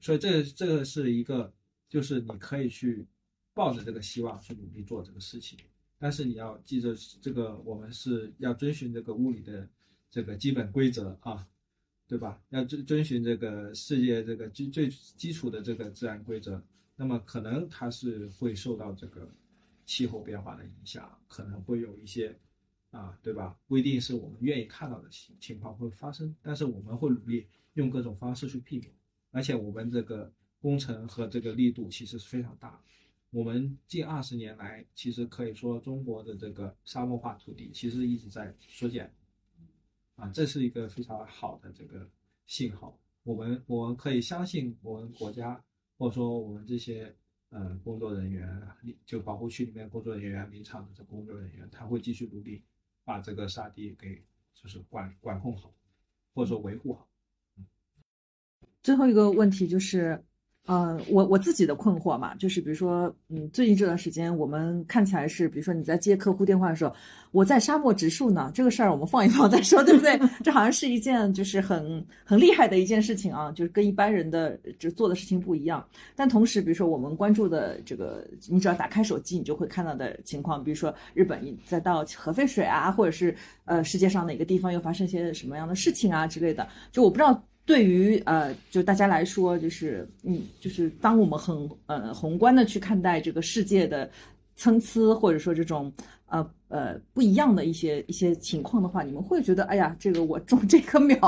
所以这这个是一个，就是你可以去抱着这个希望去努力做这个事情，但是你要记着，这个我们是要遵循这个物理的这个基本规则啊，对吧？要遵遵循这个世界这个基最基础的这个自然规则，那么可能它是会受到这个气候变化的影响，可能会有一些啊，对吧？不一定是我们愿意看到的情情况会发生，但是我们会努力用各种方式去避免。而且我们这个工程和这个力度其实是非常大。我们近二十年来，其实可以说中国的这个沙漠化土地其实一直在缩减，啊，这是一个非常好的这个信号。我们我们可以相信我们国家，或者说我们这些呃工作人员，就保护区里面工作人员、林场的这工作人员，他会继续努力把这个沙地给就是管管控好，或者说维护好。最后一个问题就是，呃，我我自己的困惑嘛，就是比如说，嗯，最近这段时间我们看起来是，比如说你在接客户电话的时候，我在沙漠植树呢，这个事儿我们放一放再说，对不对？(laughs) 这好像是一件就是很很厉害的一件事情啊，就是跟一般人的就做的事情不一样。但同时，比如说我们关注的这个，你只要打开手机，你就会看到的情况，比如说日本再到核废水啊，或者是呃世界上哪个地方又发生一些什么样的事情啊之类的，就我不知道。对于呃，就大家来说，就是嗯，就是当我们很呃宏观的去看待这个世界的参差，或者说这种呃呃不一样的一些一些情况的话，你们会觉得，哎呀，这个我种这棵苗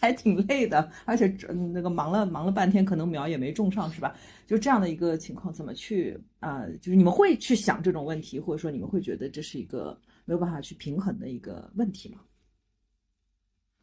还挺累的，而且嗯那个忙了忙了半天，可能苗也没种上，是吧？就这样的一个情况，怎么去啊、就是你们会去想这种问题，或者说你们会觉得这是一个没有办法去平衡的一个问题吗？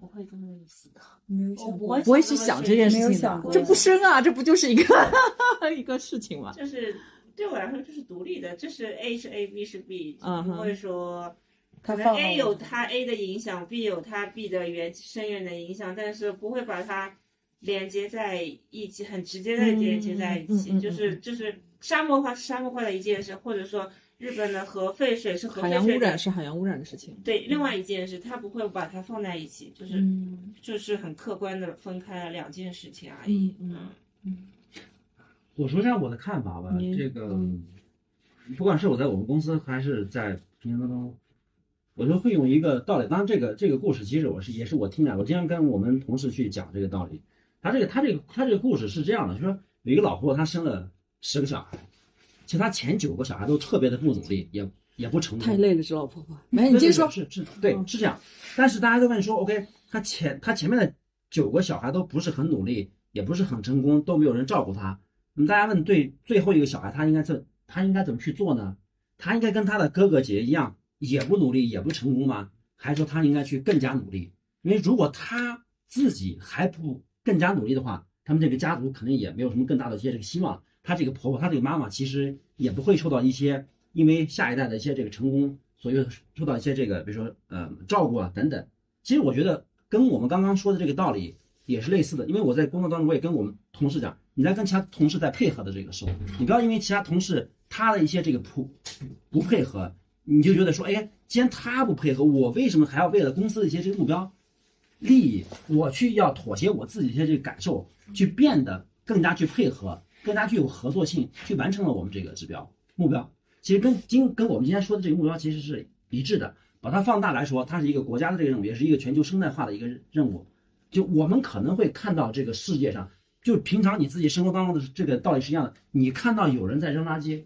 不会这么思考。没有想过我不会去想这件事情的，想过这不深啊，这不就是一个 (laughs) 一个事情吗？就是对我来说就是独立的，就是 A 是 A，B 是 B，不会说可能 A 有它 A 的影响，B 有它 B 的远深远的影响，但是不会把它连接在一起，很直接的连接在一起。就是就是沙漠化是沙漠化的一件事，或者说日本的核废水是核海洋污染是海洋污染的事情。对，另外一件事，他不会把它放在一起，就是、嗯就是很客观的分开了两件事情而已。嗯嗯我说一下我的看法吧，你这个嗯不管是我在我们公司还是在平行当中，我就会用一个道理。当然，这个这个故事其实我是也是我听来，我经常跟我们同事去讲这个道理。他这个他这个他这个故事是这样的，就说有一个老婆，她生了十个小孩，其实她前九个小孩都特别的不努力，也也不成功，太累了，这老婆婆。没，你接着说。是是，对，是这样。但是大家都问说，OK，他前他前面的九个小孩都不是很努力，也不是很成功，都没有人照顾他。那么大家问，对最后一个小孩，他应该怎他应该怎么去做呢？他应该跟他的哥哥姐姐一样，也不努力，也不成功吗？还是说他应该去更加努力？因为如果他自己还不更加努力的话，他们这个家族肯定也没有什么更大的一些这个希望。她这个婆婆，她这个妈妈其实也不会受到一些因为下一代的一些这个成功，所以受到一些这个比如说呃照顾啊等等。其实我觉得跟我们刚刚说的这个道理也是类似的，因为我在工作当中我也跟我们同事讲，你在跟其他同事在配合的这个时候，你不要因为其他同事他的一些这个不不配合，你就觉得说，哎，既然他不配合，我为什么还要为了公司的一些这个目标利益，我去要妥协我自己一些这个感受，去变得更加去配合，更加具有合作性，去完成了我们这个指标目标。其实跟今跟我们今天说的这个目标其实是一致的。把它放大来说，它是一个国家的这个任务，也是一个全球生态化的一个任务。就我们可能会看到这个世界上，就平常你自己生活当中的这个道理是一样的。你看到有人在扔垃圾，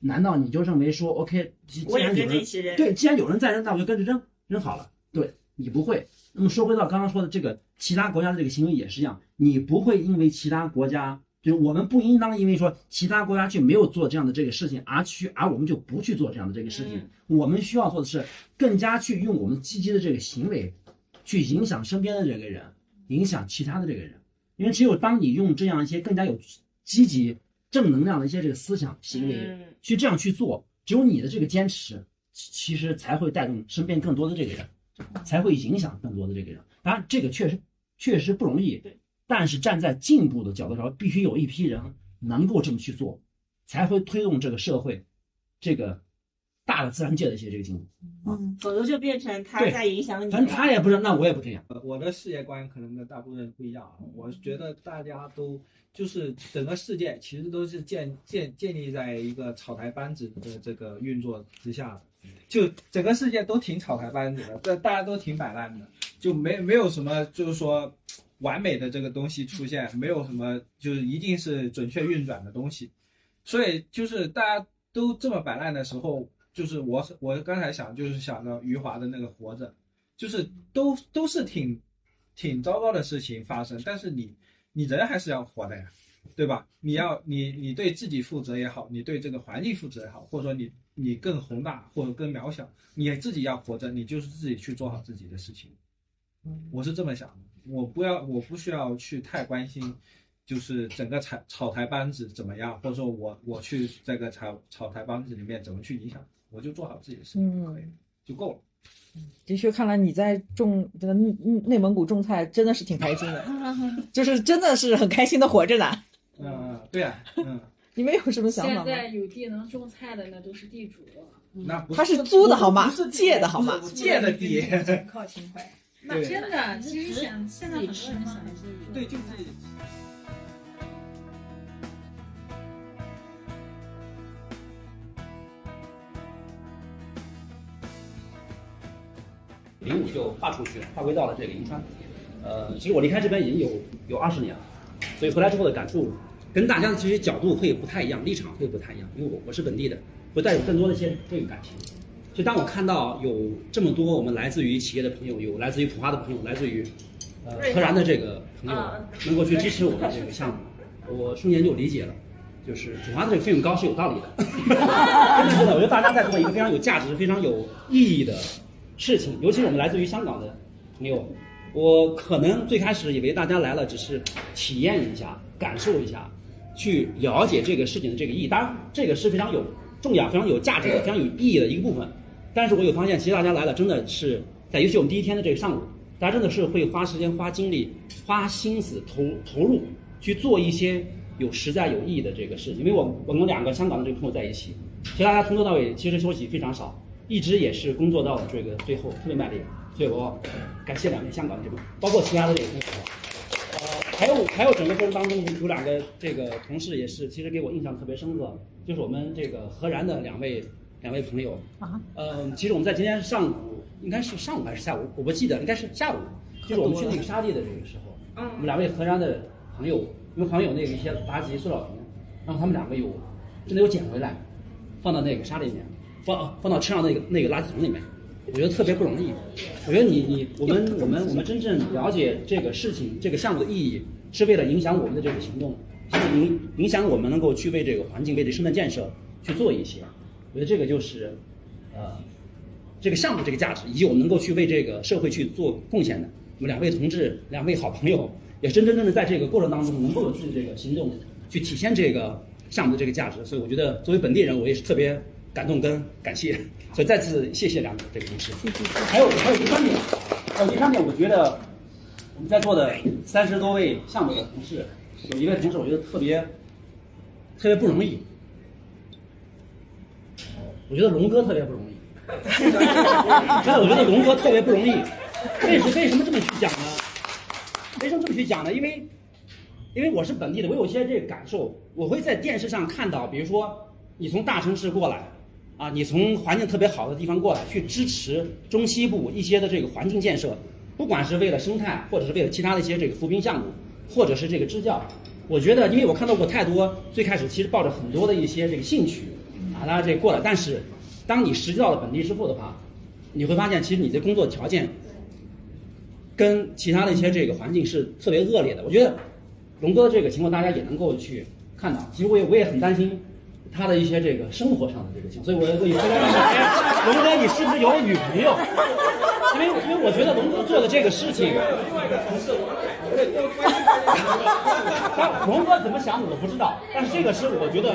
难道你就认为说 OK？既然有人。对，既然有人在扔，那我就跟着扔，扔好了。对你不会。那么说回到刚刚说的这个，其他国家的这个行为也是一样，你不会因为其他国家，就是我们不应当因为说其他国家去没有做这样的这个事情，而去而我们就不去做这样的这个事情。我们需要做的是更加去用我们积极的这个行为，去影响身边的这个人，影响其他的这个人。因为只有当你用这样一些更加有积极正能量的一些这个思想行为，嗯去这样去做，只有你的这个坚持，其其实才会带动身边更多的这个人，才会影响更多的这个人。当然，这个确实确实不容易，对。但是站在进步的角度上，必须有一批人能够这么去做，才会推动这个社会，这个大的自然界的一些这个进步。嗯，否则就变成他在影响你。反正他也不是，那我也不这样。呃，我的世界观可能跟大部分人不一样啊。我觉得大家都就是整个世界其实都是建建建立在一个草台班子的这个运作之下的，就整个世界都挺草台班子的，这大家都挺摆烂的，就没没有什么就是说完美的这个东西出现，没有什么就是一定是准确运转的东西，所以就是大家都这么摆烂的时候，就是我我刚才想就是想到余华的那个活着。就是都都是挺挺糟糕的事情发生，但是你你人还是要活的呀，对吧？你要你你对自己负责也好，你对这个环境负责也好，或者说你你更宏大或者更渺小，你自己要活着，你就是自己去做好自己的事情。我是这么想的，我不要我不需要去太关心，就是整个草草台班子怎么样，或者说我我去这个草草台班子里面怎么去影响，我就做好自己的事情就可以了，就够了。的确，看来你在种这个内内蒙古种菜真的是挺开心的，就是真的是很开心的活着呢。(laughs) 嗯，对啊，嗯。你们有什么想法吗？现在有地能种菜的那都是地主，那不他是租的好吗不是借的好吗借的地，(laughs) 靠情怀。那真的，其实想现在很多人想的是对，就是零五就划出去了，划归到了这个银川。呃，其实我离开这边已经有有二十年了，所以回来之后的感触跟大家的其实角度会不太一样，立场会不太一样，因为我我是本地的，会带有更多的一些这个感情。所以当我看到有这么多我们来自于企业的朋友，有来自于普华的朋友，来自于呃荷兰的这个朋友，能够去支持我们这个项目，(laughs) 我瞬间就理解了。就是普华的这个费用高是有道理的，真的真的，我觉得大家在做一个非常有价值、非常有意义的事情，尤其是我们来自于香港的朋友，我可能最开始以为大家来了只是体验一下、感受一下，去了解这个事情的这个意义。当然，这个是非常有重要、非常有价值的、非常有意义的一个部分。但是我有发现，其实大家来了真的是在尤其我们第一天的这个上午，大家真的是会花时间、花精力、花心思投投入去做一些有实在有意义的这个事情。因为我我们两个香港的这个朋友在一起，其实大家从头到尾其实休息非常少，一直也是工作到这个最后特别卖力。所以我感谢两位香港的这个，包括其他的这个同学。呃，还有还有整个过程当中有两个这个同事也是，其实给我印象特别深刻，就是我们这个何然的两位两位朋友啊。呃，其实我们在今天上午应该是上午还是下午，我不记得，应该是下午，就是我们去那个沙地的这个时候，我们两位河南的朋友，因为旁边有那个一些垃圾塑料瓶，然后他们两个有真的有捡回来，放到那个沙里面，放放到车上那个那个垃圾桶里面。我觉得特别不容易。我觉得你你我们我们我们真正了解这个事情这个项目的意义，是为了影响我们的这个行动，是影影响我们能够去为这个环境为这生态建设去做一些。我觉得这个就是呃这个项目这个价值，以及我们能够去为这个社会去做贡献的。我们两位同志，两位好朋友，也真真正正在这个过程当中能够有自己这个行动去体现这个项目的这个价值。所以我觉得作为本地人，我也是特别感动跟感谢。所以再次谢谢两位这个同事。还有还有第三点，还有第三点，我觉得我们在座的三十多位项目的同事，有一位同事我觉得特别特别不容易。我觉得龙哥特别不容易，(laughs) 真的，我觉得龙哥特别不容易。为什为什么这么去讲呢？为什么这么去讲呢？因为，因为我是本地的，我有些这个感受。我会在电视上看到，比如说你从大城市过来，啊，你从环境特别好的地方过来，去支持中西部一些的这个环境建设，不管是为了生态，或者是为了其他的一些这个扶贫项目，或者是这个支教。我觉得，因为我看到过太多，最开始其实抱着很多的一些这个兴趣，大家这过来，但是当你实际到了本地之后的话，你会发现，其实你的工作条件跟其他的一些这个环境是特别恶劣的。我觉得龙哥的这个情况，大家也能够去看到。其实我也我也很担心他的一些这个生活上的这个情况，所以我我也非常问哎，龙哥你是不是有女朋友？因为因为我觉得龙哥做的这个事情，但 (laughs) 龙哥怎么想我不知道，但是这个是我觉得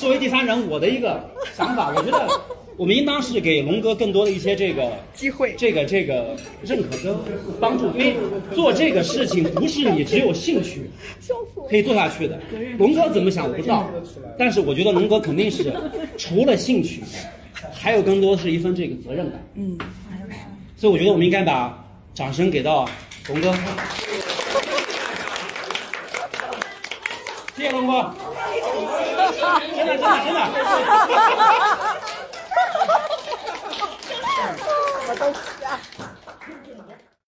作为第三人我的一个想法，我觉得我们应当是给龙哥更多的一些这个 (laughs) 机会，这个这个认可跟帮助，因为做这个事情不是你只有兴趣可以做下去的。龙哥怎么想我不知道，但是我觉得龙哥肯定是除了兴趣，还有更多是一份这个责任感。嗯，所以我觉得我们应该把掌声给到龙哥。谢谢龙哥，真的真的真的。(laughs)